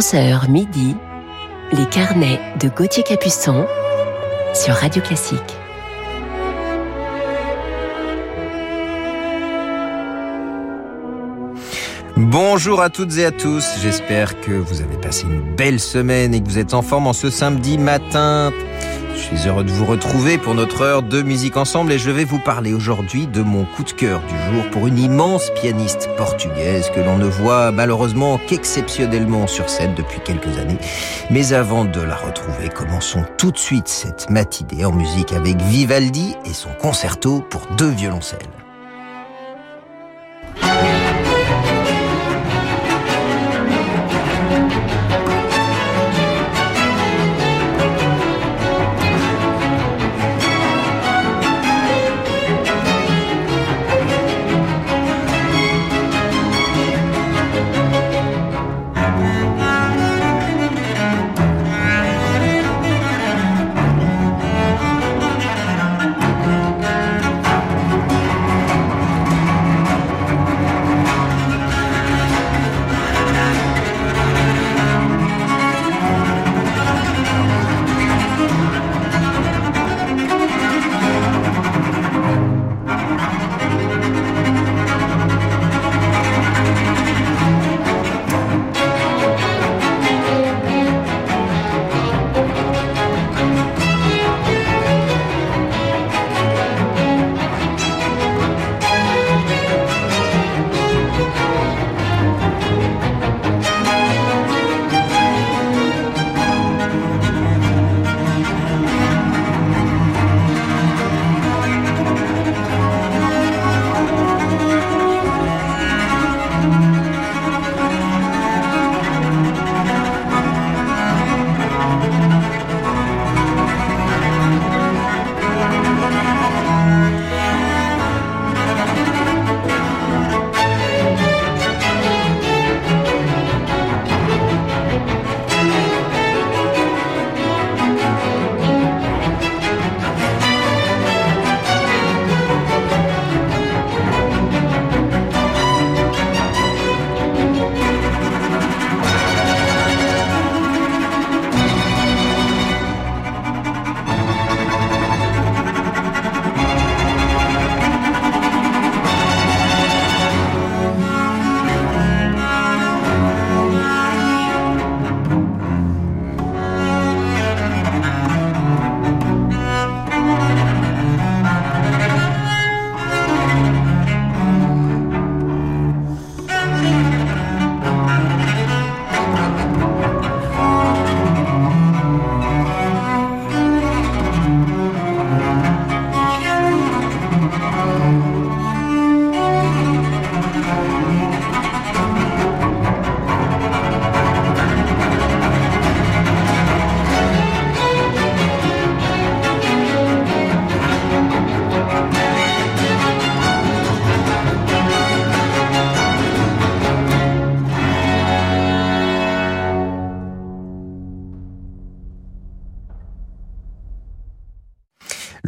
11h midi, les carnets de Gauthier Capuçon sur Radio Classique. Bonjour à toutes et à tous, j'espère que vous avez passé une belle semaine et que vous êtes en forme en ce samedi matin. Je suis heureux de vous retrouver pour notre heure de musique ensemble et je vais vous parler aujourd'hui de mon coup de cœur du jour pour une immense pianiste portugaise que l'on ne voit malheureusement qu'exceptionnellement sur scène depuis quelques années. Mais avant de la retrouver, commençons tout de suite cette matinée en musique avec Vivaldi et son concerto pour deux violoncelles.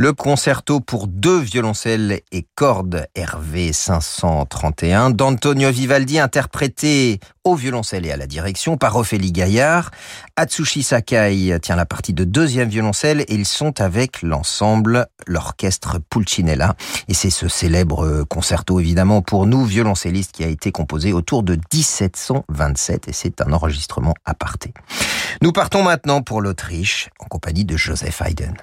Le concerto pour deux violoncelles et cordes RV 531 d'Antonio Vivaldi interprété au violoncelle et à la direction par Ophélie Gaillard. Atsushi Sakai tient la partie de deuxième violoncelle et ils sont avec l'ensemble, l'orchestre Pulcinella. Et c'est ce célèbre concerto évidemment pour nous violoncellistes qui a été composé autour de 1727 et c'est un enregistrement aparté. Nous partons maintenant pour l'Autriche en compagnie de Joseph Haydn.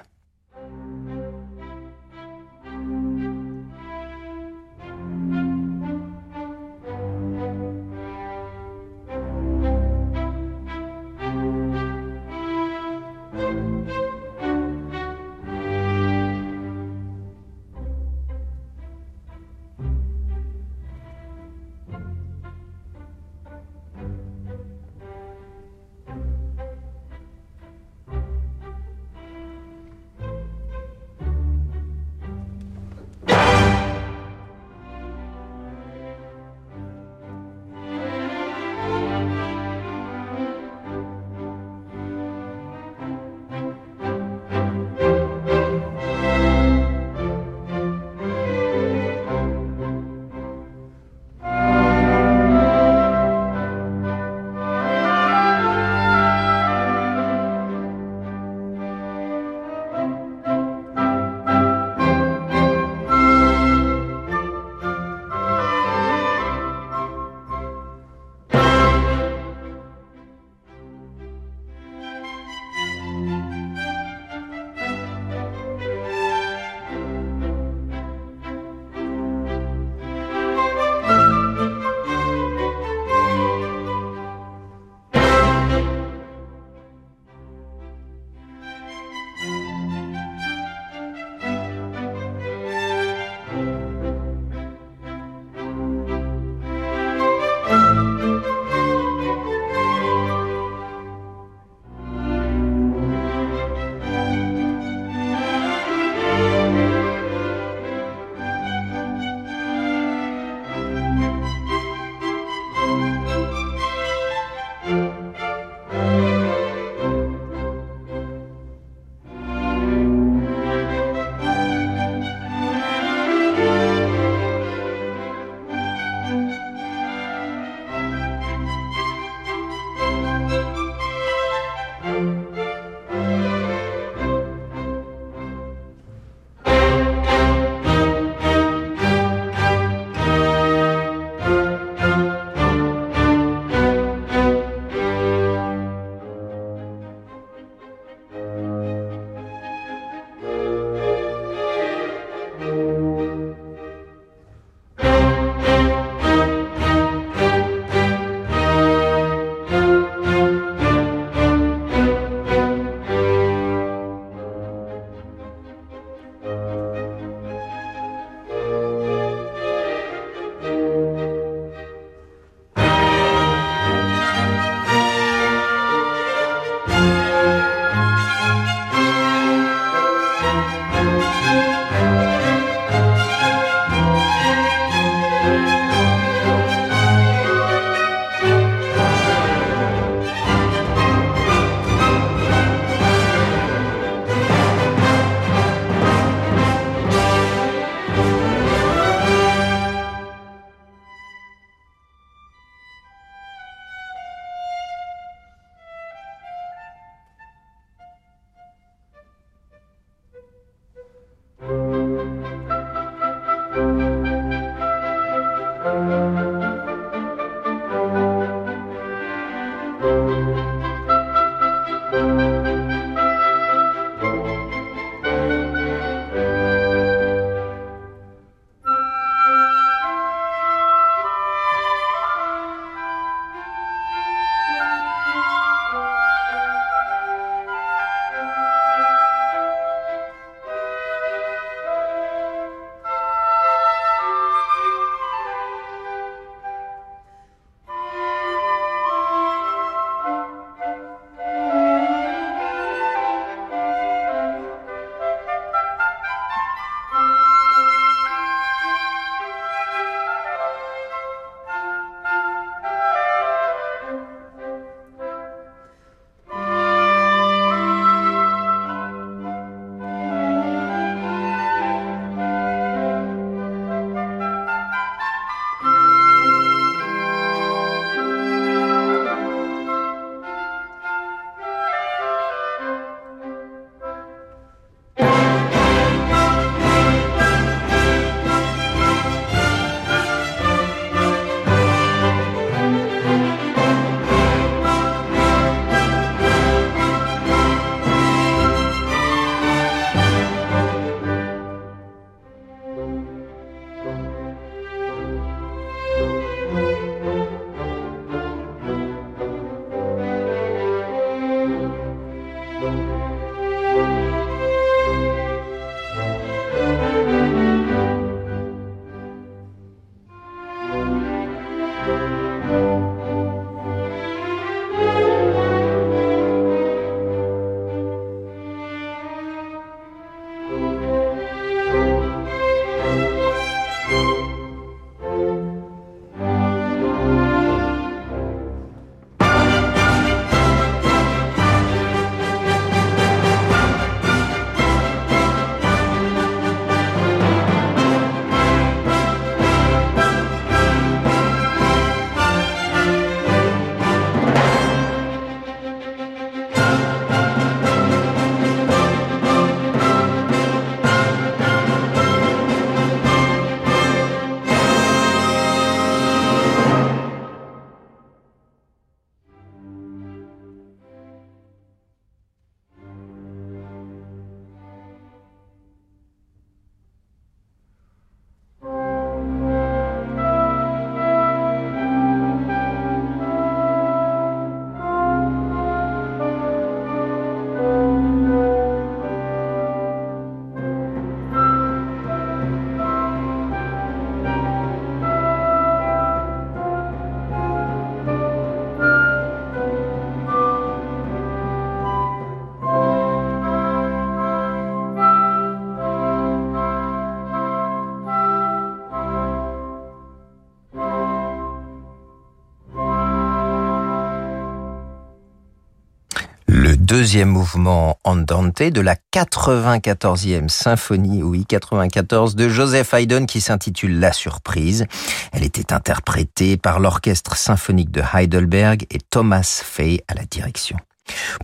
Deuxième mouvement Andante de la 94e symphonie, oui, 94 de Joseph Haydn qui s'intitule La Surprise. Elle était interprétée par l'Orchestre symphonique de Heidelberg et Thomas Fay à la direction.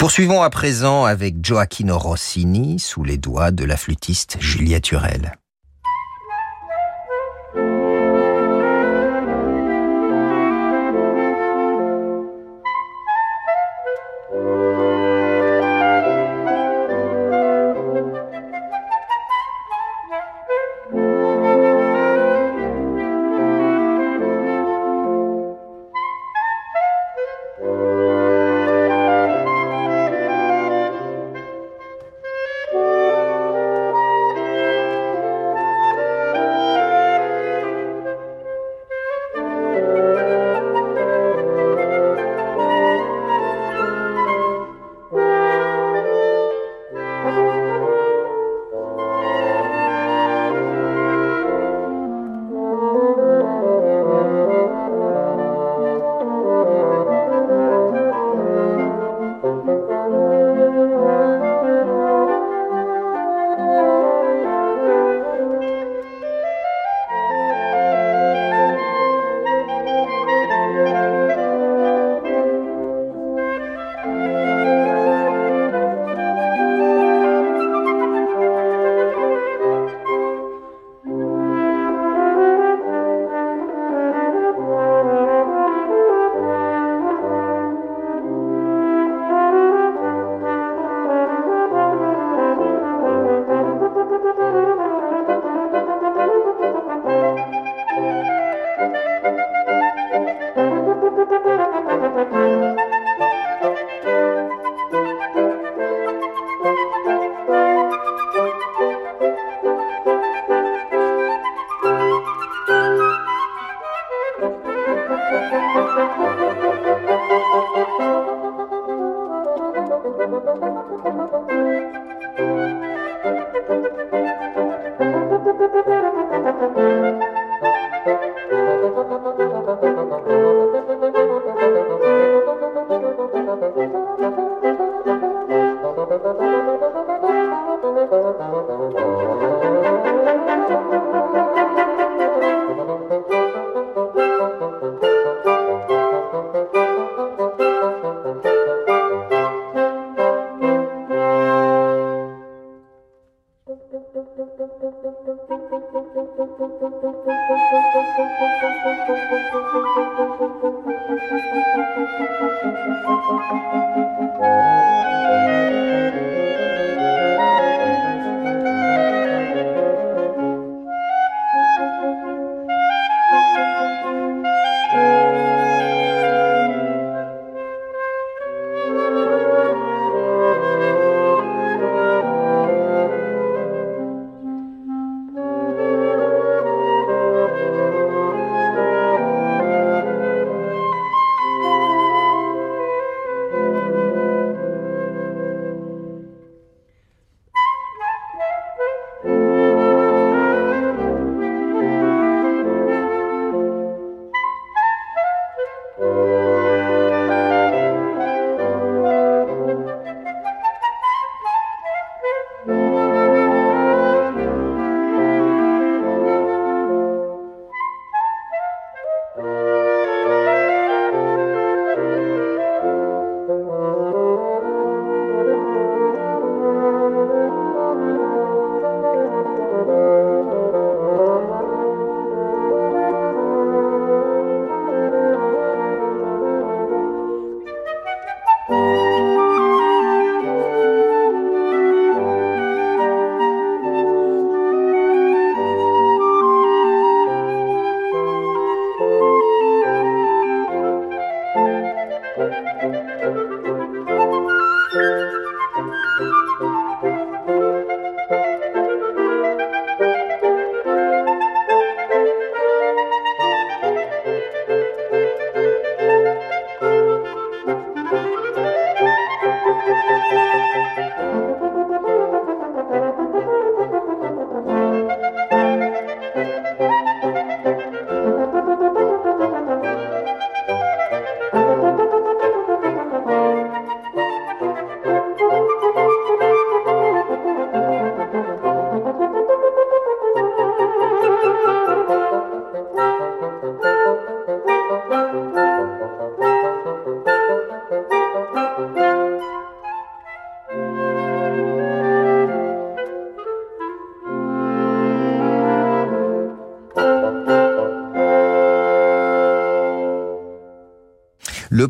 Poursuivons à présent avec Gioacchino Rossini sous les doigts de la flûtiste Juliette Hurel.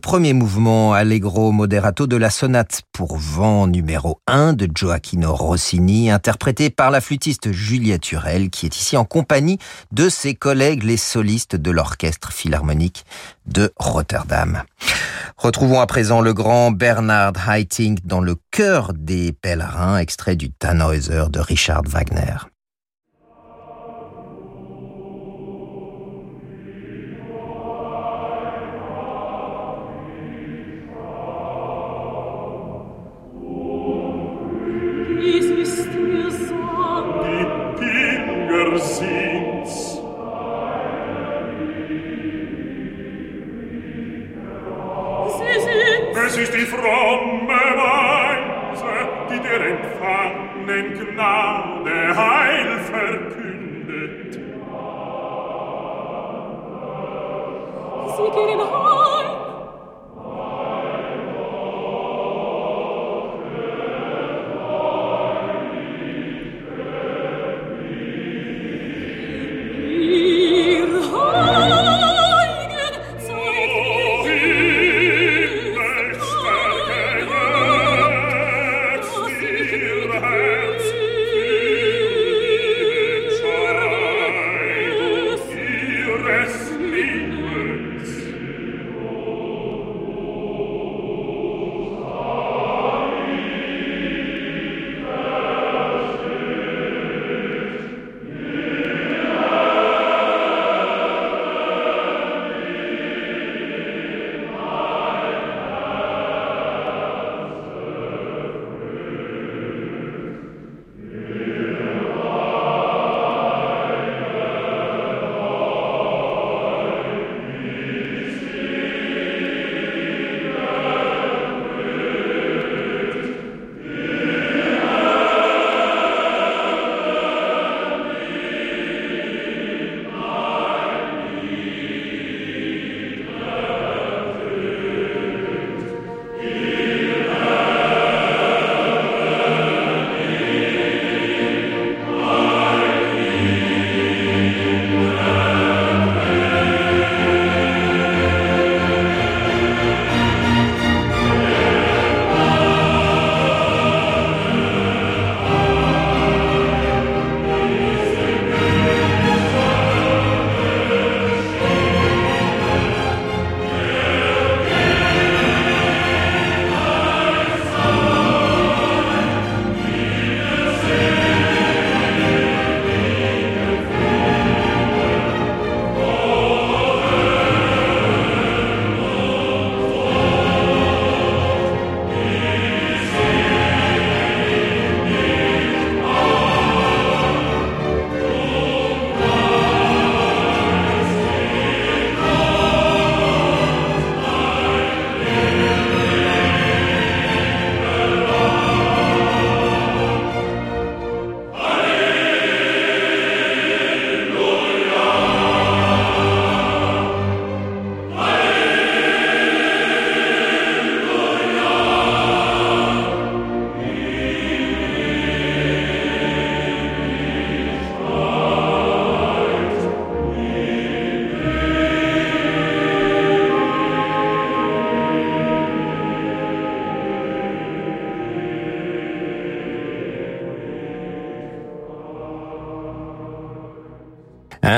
Premier mouvement allegro moderato de la sonate pour vent numéro 1 de Gioacchino Rossini, interprété par la flûtiste Juliette Turel, qui est ici en compagnie de ses collègues les solistes de l'Orchestre Philharmonique de Rotterdam. Retrouvons à présent le grand Bernard Haitink dans le cœur des pèlerins, extrait du Tannhäuser de Richard Wagner.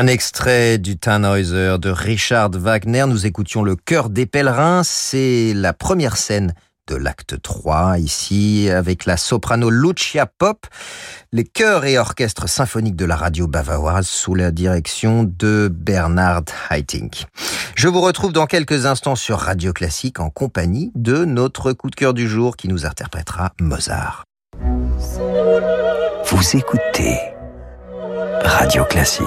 Un extrait du Tannhäuser de Richard Wagner. Nous écoutions le chœur des pèlerins. C'est la première scène de l'acte 3, ici, avec la soprano Lucia Pop, les chœurs et orchestres symphoniques de la radio bavaroise sous la direction de Bernard Haitink. Je vous retrouve dans quelques instants sur Radio Classique en compagnie de notre coup de cœur du jour qui nous interprétera Mozart. Vous écoutez Radio Classique.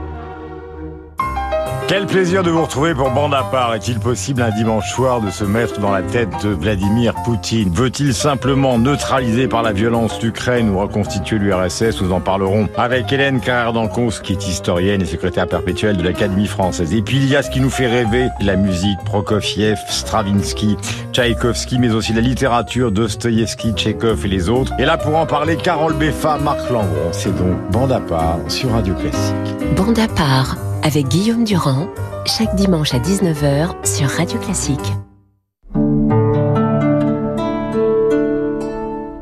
Quel plaisir de vous retrouver pour Bande à part. Est-il possible un dimanche soir de se mettre dans la tête de Vladimir Poutine? Veut-il simplement neutraliser par la violence l'Ukraine ou reconstituer l'URSS Nous en parlerons avec Hélène carrère dancos qui est historienne et secrétaire perpétuelle de l'Académie française. Et puis il y a ce qui nous fait rêver, la musique, Prokofiev, Stravinsky, Tchaïkovski, mais aussi la littérature, Dostoïevski, Tchekhov et les autres. Et là pour en parler, Carole Beffa, Marc Lambron. C'est donc Bande à part sur Radio Classique. Bande à part avec Guillaume Durand, chaque dimanche à 19h sur Radio Classique.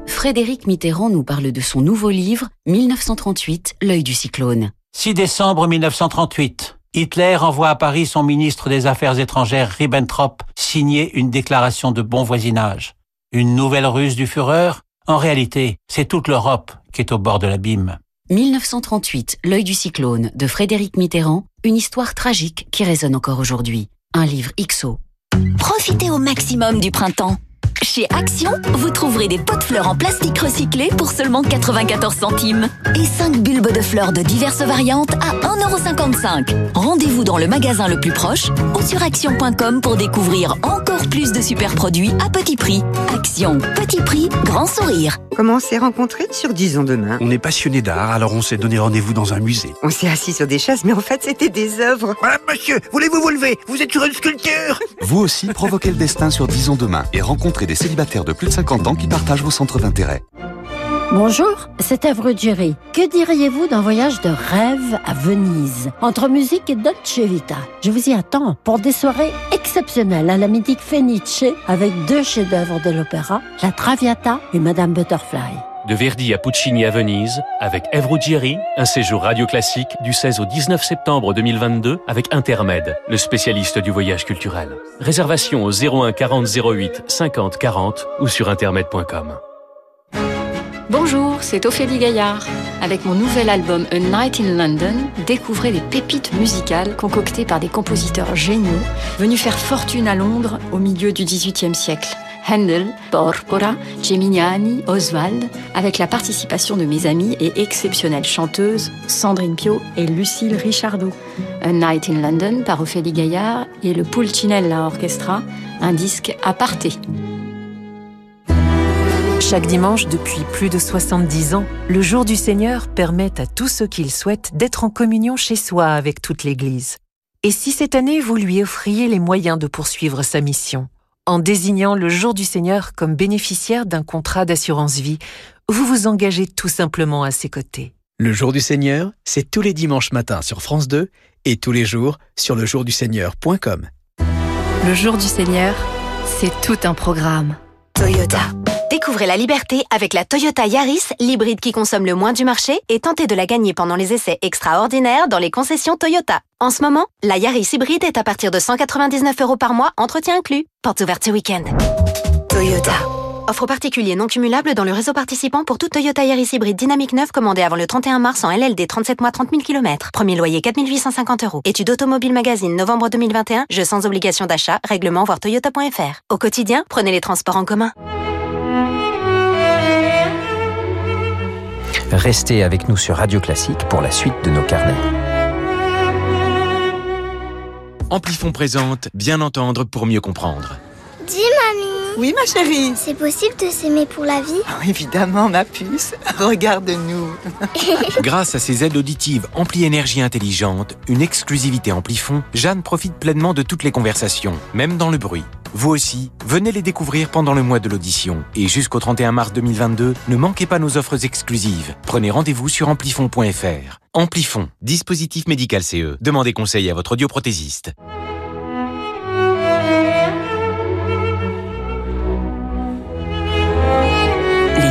Frédéric Mitterrand nous parle de son nouveau livre 1938, L'œil du cyclone. 6 décembre 1938. Hitler envoie à Paris son ministre des Affaires étrangères Ribbentrop signer une déclaration de bon voisinage. Une nouvelle ruse du Führer? En réalité, c'est toute l'Europe qui est au bord de l'abîme. 1938, L'œil du cyclone de Frédéric Mitterrand, une histoire tragique qui résonne encore aujourd'hui. Un livre XO. Profitez au maximum du printemps. Chez Action, vous trouverez des pots de fleurs en plastique recyclé pour seulement 94 centimes et 5 bulbes de fleurs de diverses variantes à 1,55€. Rendez-vous dans le magasin le plus proche ou sur action.com pour découvrir encore plus de super produits à petit prix. Action, petit prix, grand sourire. Comment on s'est rencontrés sur Disons Demain? On est passionné d'art, alors on s'est donné rendez-vous dans un musée. On s'est assis sur des chaises, mais en fait c'était des œuvres. Madame, monsieur, voulez-vous vous lever? Vous êtes sur une sculpture Vous aussi, provoquez le destin sur Disons Demain et rencontrez des célibataires de plus de 50 ans qui partagent vos centres d'intérêt. Bonjour, c'est Evre Jerry. Que diriez-vous d'un voyage de rêve à Venise, entre musique et Dolce Vita Je vous y attends pour des soirées exceptionnelles à la mythique Fenice avec deux chefs-d'œuvre de l'opéra, La Traviata et Madame Butterfly. De Verdi à Puccini à Venise, avec Evre Ruggieri, un séjour radio classique du 16 au 19 septembre 2022 avec Intermed, le spécialiste du voyage culturel. Réservation au 01 40 08 50 40 ou sur intermed.com. Bonjour, c'est Ophélie Gaillard. Avec mon nouvel album A Night in London, découvrez les pépites musicales concoctées par des compositeurs géniaux venus faire fortune à Londres au milieu du XVIIIe siècle. Handel, Porpora, Geminiani, Oswald, avec la participation de mes amies et exceptionnelles chanteuses Sandrine Pio et Lucille Richardot. A Night in London par Ophélie Gaillard et le Pulcinella Orchestra, un disque aparté. Chaque dimanche depuis plus de 70 ans, le Jour du Seigneur permet à tous ceux qui le souhaitent d'être en communion chez soi avec toute l'Église. Et si cette année vous lui offriez les moyens de poursuivre sa mission? En désignant le Jour du Seigneur comme bénéficiaire d'un contrat d'assurance vie, vous vous engagez tout simplement à ses côtés. Le Jour du Seigneur, c'est tous les dimanches matins sur France 2 et tous les jours sur lejourduseigneur.com. Le Jour du Seigneur, c'est tout un programme. Toyota. Découvrez la liberté avec la Toyota Yaris, l'hybride qui consomme le moins du marché et tentez de la gagner pendant les essais extraordinaires dans les concessions Toyota. En ce moment, la Yaris hybride est à partir de 199 euros par mois, entretien inclus. Porte ouverte ce week-end. Toyota. Offre particulier non cumulable dans le réseau participant pour toute Toyota Yaris hybride dynamique 9 commandée avant le 31 mars en LLD 37 mois 30 000 km. Premier loyer 4 850 euros. Étude Automobile Magazine novembre 2021. Jeu sans obligation d'achat. Règlement voir toyota.fr. Au quotidien, prenez les transports en commun. Restez avec nous sur Radio Classique pour la suite de nos carnets. Amplifon présente Bien entendre pour mieux comprendre. Oui ma chérie C'est possible de s'aimer pour la vie oh, Évidemment ma puce, regarde-nous Grâce à ses aides auditives Ampli Énergie Intelligente, une exclusivité Amplifon, Jeanne profite pleinement de toutes les conversations, même dans le bruit. Vous aussi, venez les découvrir pendant le mois de l'audition. Et jusqu'au 31 mars 2022, ne manquez pas nos offres exclusives. Prenez rendez-vous sur amplifon.fr. Amplifon, dispositif médical CE. Demandez conseil à votre audioprothésiste.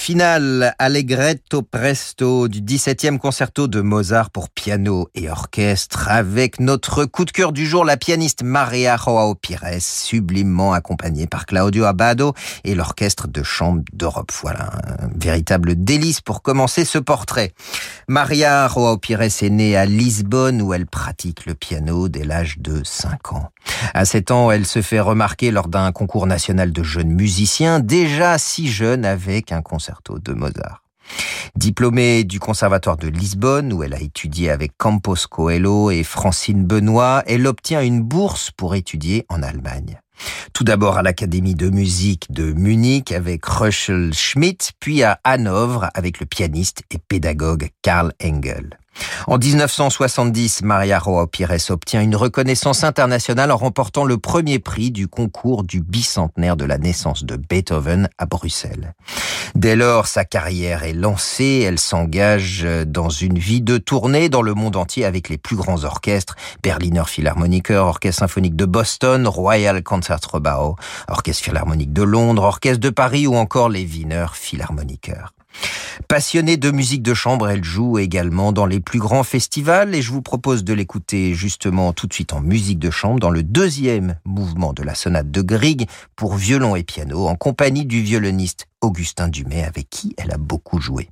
Le final Allegretto Presto du 17e concerto de Mozart pour piano et orchestre avec notre coup de cœur du jour, la pianiste Maria Joao Pires, sublimement accompagnée par Claudio Abbado et l'orchestre de chambre d'Europe. Voilà, un véritable délice pour commencer ce portrait. Maria Joao Pires est née à Lisbonne où elle pratique le piano dès l'âge de 5 ans. À 7 ans, elle se fait remarquer lors d'un concours national de jeunes musiciens, déjà si jeune avec un concerto de Mozart. Diplômée du Conservatoire de Lisbonne, où elle a étudié avec Campos Coelho et Francine Benoît, elle obtient une bourse pour étudier en Allemagne. Tout d'abord à l'Académie de musique de Munich avec Röschel Schmidt, puis à Hanovre avec le pianiste et pédagogue Karl Engel. En 1970, Maria Roa Pires obtient une reconnaissance internationale en remportant le premier prix du concours du bicentenaire de la naissance de Beethoven à Bruxelles. Dès lors, sa carrière est lancée, elle s'engage dans une vie de tournée dans le monde entier avec les plus grands orchestres, Berliner Philharmoniker, Orchestre symphonique de Boston, Royal Concertgebouw, Orchestre philharmonique de Londres, Orchestre de Paris ou encore les Wiener Philharmoniker. Passionnée de musique de chambre, elle joue également dans les plus grands festivals et je vous propose de l'écouter justement tout de suite en musique de chambre dans le deuxième mouvement de la sonate de Grieg pour violon et piano en compagnie du violoniste Augustin Dumay avec qui elle a beaucoup joué.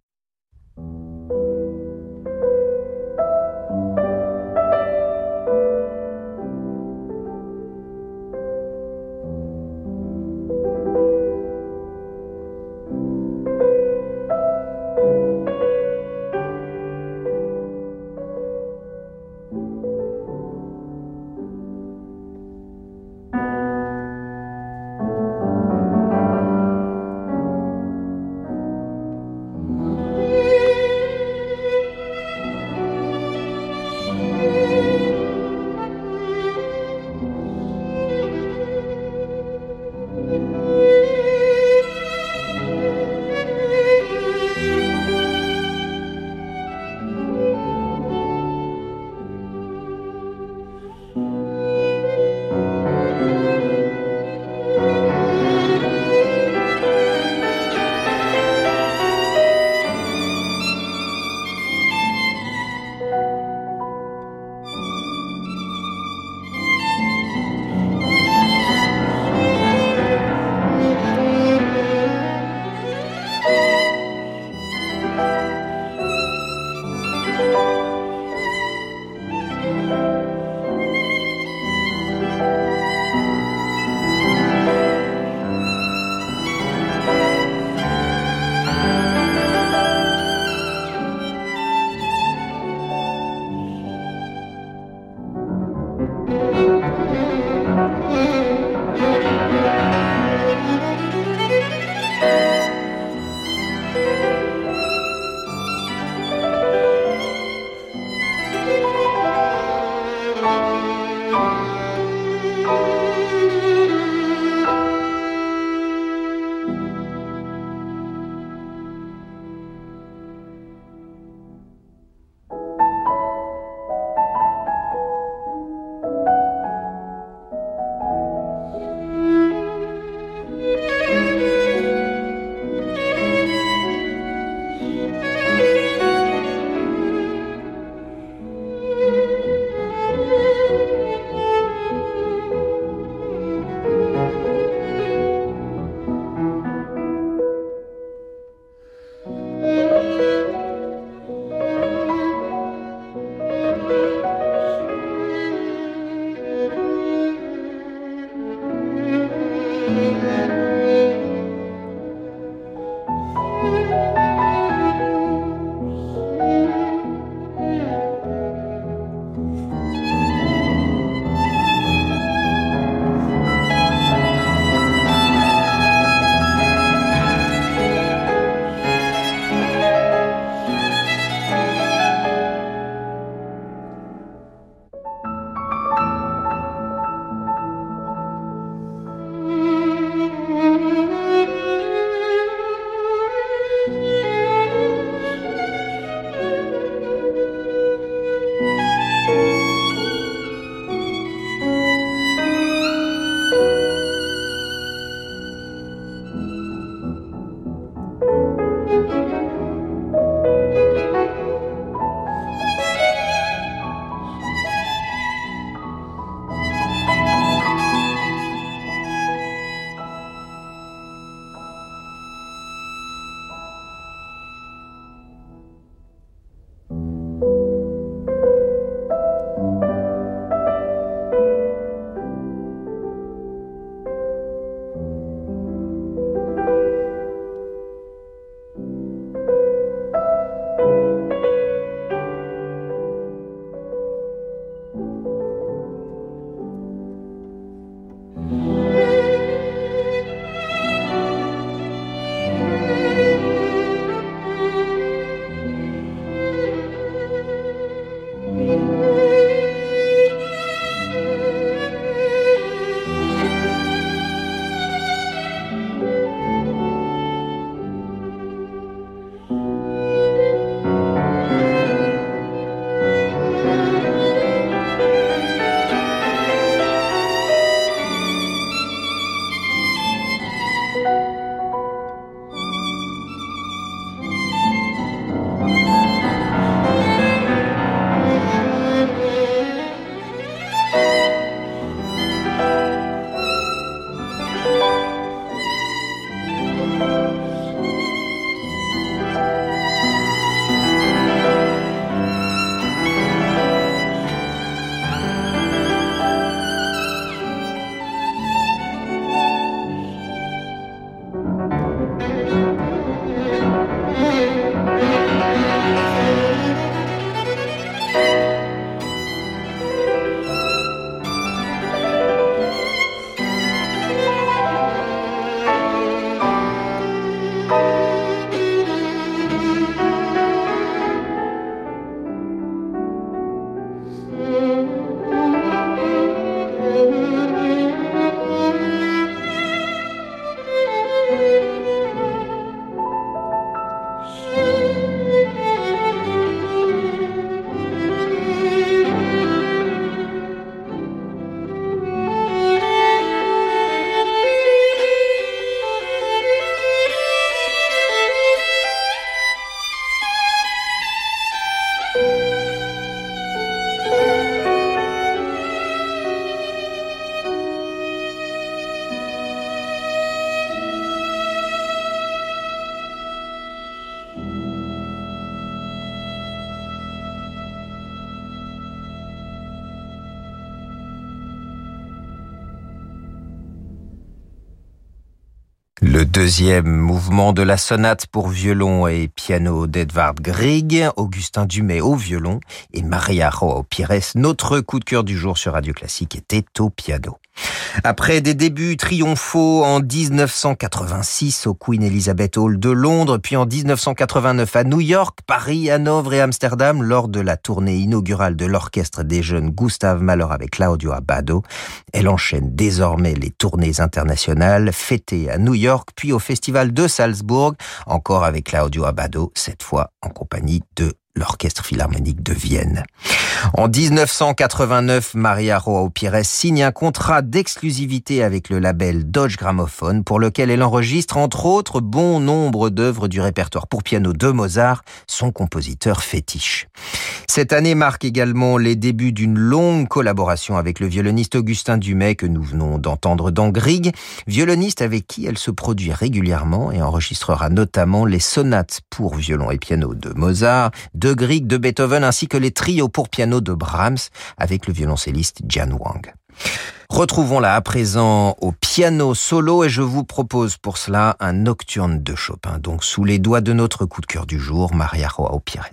Le deuxième mouvement de la sonate pour violon et piano d'Edvard Grieg, Augustin Dumay au violon et Maria Joao Pires. Notre coup de cœur du jour sur Radio Classique était au piano. Après des débuts triomphaux en 1986 au Queen Elizabeth Hall de Londres, puis en 1989 à New York, Paris, Hanovre et Amsterdam, lors de la tournée inaugurale de l'orchestre des jeunes Gustave Mahler avec Claudio Abbado, elle enchaîne désormais les tournées internationales, fêtées à New York, puis au Festival de Salzbourg, encore avec Claudio Abbado, cette fois en compagnie de l'Orchestre Philharmonique de Vienne. En 1989, Maria Joao Pires signe un contrat d'exclusivité avec le label Dodge Gramophone pour lequel elle enregistre entre autres bon nombre d'œuvres du répertoire pour piano de Mozart, son compositeur fétiche. Cette année marque également les débuts d'une longue collaboration avec le violoniste Augustin Dumay que nous venons d'entendre dans Grieg, violoniste avec qui elle se produit régulièrement et enregistrera notamment les sonates pour violon et piano de Mozart, Grieg, de Beethoven ainsi que les trios pour piano de Brahms avec le violoncelliste Jian Wang. Retrouvons-la à présent au piano solo et je vous propose pour cela un nocturne de Chopin, donc sous les doigts de notre coup de cœur du jour, Maria Joao Pires.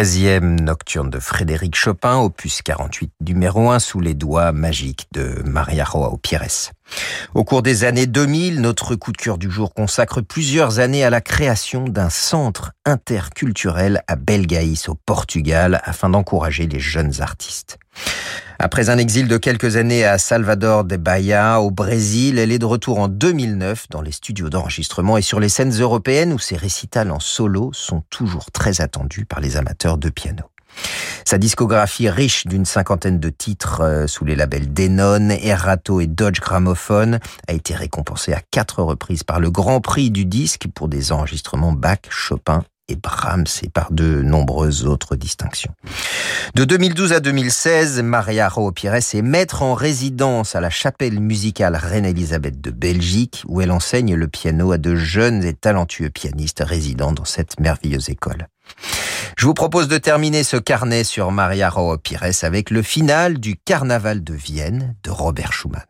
13e nocturne de Frédéric Chopin, opus 48 numéro 1, sous les doigts magiques de Maria Joao Pires. Au cours des années 2000, notre coup de cœur du jour consacre plusieurs années à la création d'un centre interculturel à Belgaïs, au Portugal, afin d'encourager les jeunes artistes. Après un exil de quelques années à Salvador de Bahia, au Brésil, elle est de retour en 2009 dans les studios d'enregistrement et sur les scènes européennes où ses récitals en solo sont toujours très attendus par les amateurs de piano. Sa discographie riche d'une cinquantaine de titres euh, sous les labels Denon, Erato et Dodge Gramophone a été récompensée à quatre reprises par le Grand Prix du disque pour des enregistrements Bach, Chopin et Brahms et par de nombreuses autres distinctions. De 2012 à 2016, Maria Roa Pires est maître en résidence à la chapelle musicale Reine-Élisabeth de Belgique où elle enseigne le piano à de jeunes et talentueux pianistes résidant dans cette merveilleuse école. Je vous propose de terminer ce carnet sur Maria Roa Pires avec le final du Carnaval de Vienne de Robert Schumann.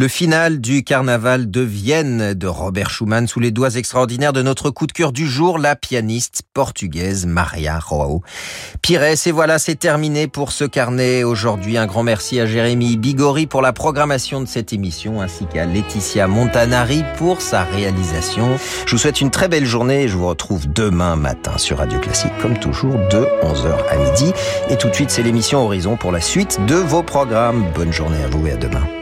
Le final du carnaval de Vienne de Robert Schumann sous les doigts extraordinaires de notre coup de cœur du jour, la pianiste portugaise Maria Joao Pires. Et voilà, c'est terminé pour ce carnet aujourd'hui. Un grand merci à Jérémy Bigori pour la programmation de cette émission ainsi qu'à Laetitia Montanari pour sa réalisation. Je vous souhaite une très belle journée et je vous retrouve demain matin sur Radio Classique comme toujours de 11h à midi. Et tout de suite, c'est l'émission Horizon pour la suite de vos programmes. Bonne journée à vous et à demain.